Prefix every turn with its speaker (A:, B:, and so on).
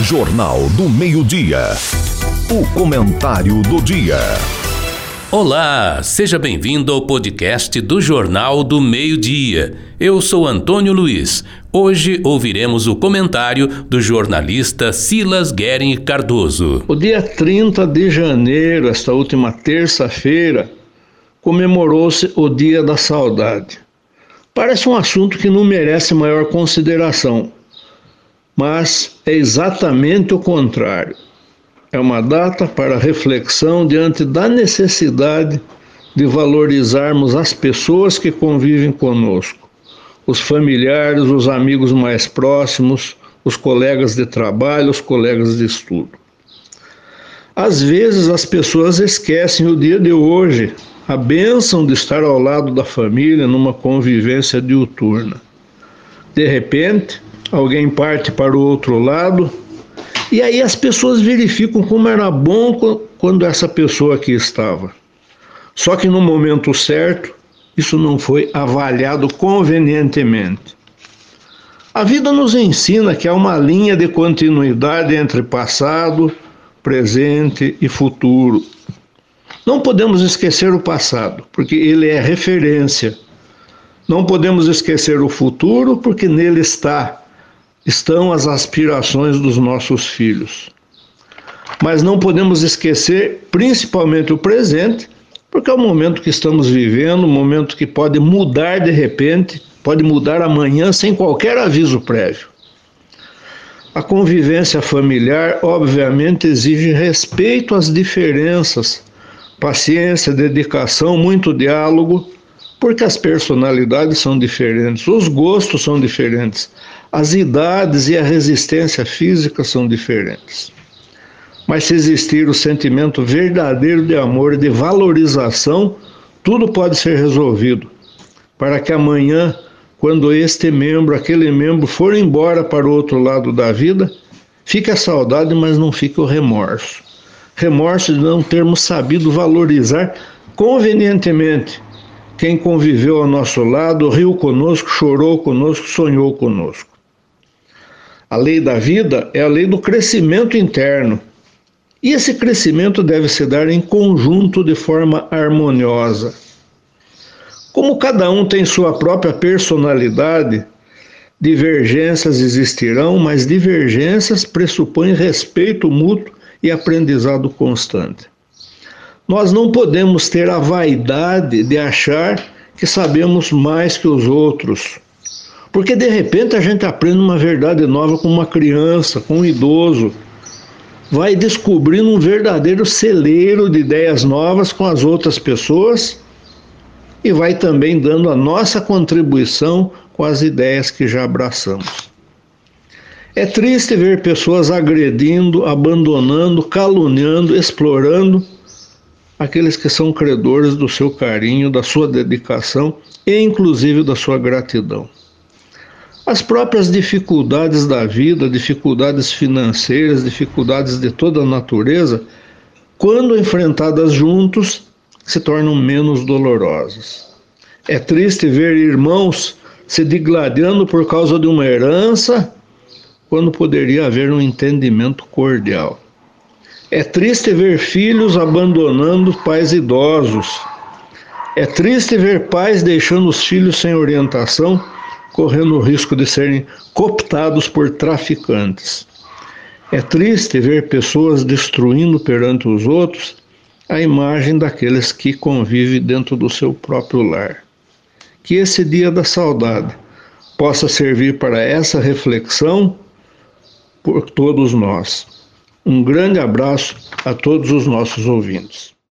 A: Jornal do Meio-Dia. O comentário do dia.
B: Olá, seja bem-vindo ao podcast do Jornal do Meio-Dia. Eu sou Antônio Luiz. Hoje ouviremos o comentário do jornalista Silas Guerin Cardoso.
C: O dia 30 de janeiro, esta última terça-feira, comemorou-se o Dia da Saudade. Parece um assunto que não merece maior consideração, mas é exatamente o contrário. É uma data para reflexão diante da necessidade de valorizarmos as pessoas que convivem conosco, os familiares, os amigos mais próximos, os colegas de trabalho, os colegas de estudo. Às vezes as pessoas esquecem o dia de hoje, a bênção de estar ao lado da família numa convivência diuturna. De repente, alguém parte para o outro lado e aí as pessoas verificam como era bom quando essa pessoa aqui estava. Só que no momento certo, isso não foi avaliado convenientemente. A vida nos ensina que há uma linha de continuidade entre passado, presente e futuro. Não podemos esquecer o passado, porque ele é referência. Não podemos esquecer o futuro, porque nele está estão as aspirações dos nossos filhos. Mas não podemos esquecer principalmente o presente, porque é o momento que estamos vivendo, um momento que pode mudar de repente, pode mudar amanhã sem qualquer aviso prévio. A convivência familiar, obviamente, exige respeito às diferenças paciência, dedicação, muito diálogo, porque as personalidades são diferentes, os gostos são diferentes, as idades e a resistência física são diferentes. Mas se existir o sentimento verdadeiro de amor e de valorização, tudo pode ser resolvido, para que amanhã, quando este membro, aquele membro for embora para o outro lado da vida, fique a saudade, mas não fique o remorso remorso de não termos sabido valorizar convenientemente quem conviveu ao nosso lado, riu conosco, chorou conosco, sonhou conosco. A lei da vida é a lei do crescimento interno. E esse crescimento deve se dar em conjunto de forma harmoniosa. Como cada um tem sua própria personalidade, divergências existirão, mas divergências pressupõem respeito mútuo e aprendizado constante. Nós não podemos ter a vaidade de achar que sabemos mais que os outros. Porque de repente a gente aprende uma verdade nova com uma criança, com um idoso. Vai descobrindo um verdadeiro celeiro de ideias novas com as outras pessoas e vai também dando a nossa contribuição com as ideias que já abraçamos. É triste ver pessoas agredindo, abandonando, caluniando, explorando aqueles que são credores do seu carinho, da sua dedicação e inclusive da sua gratidão. As próprias dificuldades da vida, dificuldades financeiras, dificuldades de toda a natureza, quando enfrentadas juntos, se tornam menos dolorosas. É triste ver irmãos se digladiando por causa de uma herança quando poderia haver um entendimento cordial. É triste ver filhos abandonando pais idosos. É triste ver pais deixando os filhos sem orientação, correndo o risco de serem cooptados por traficantes. É triste ver pessoas destruindo perante os outros a imagem daqueles que convivem dentro do seu próprio lar. Que esse dia da saudade possa servir para essa reflexão por todos nós. Um grande abraço a todos os nossos ouvintes.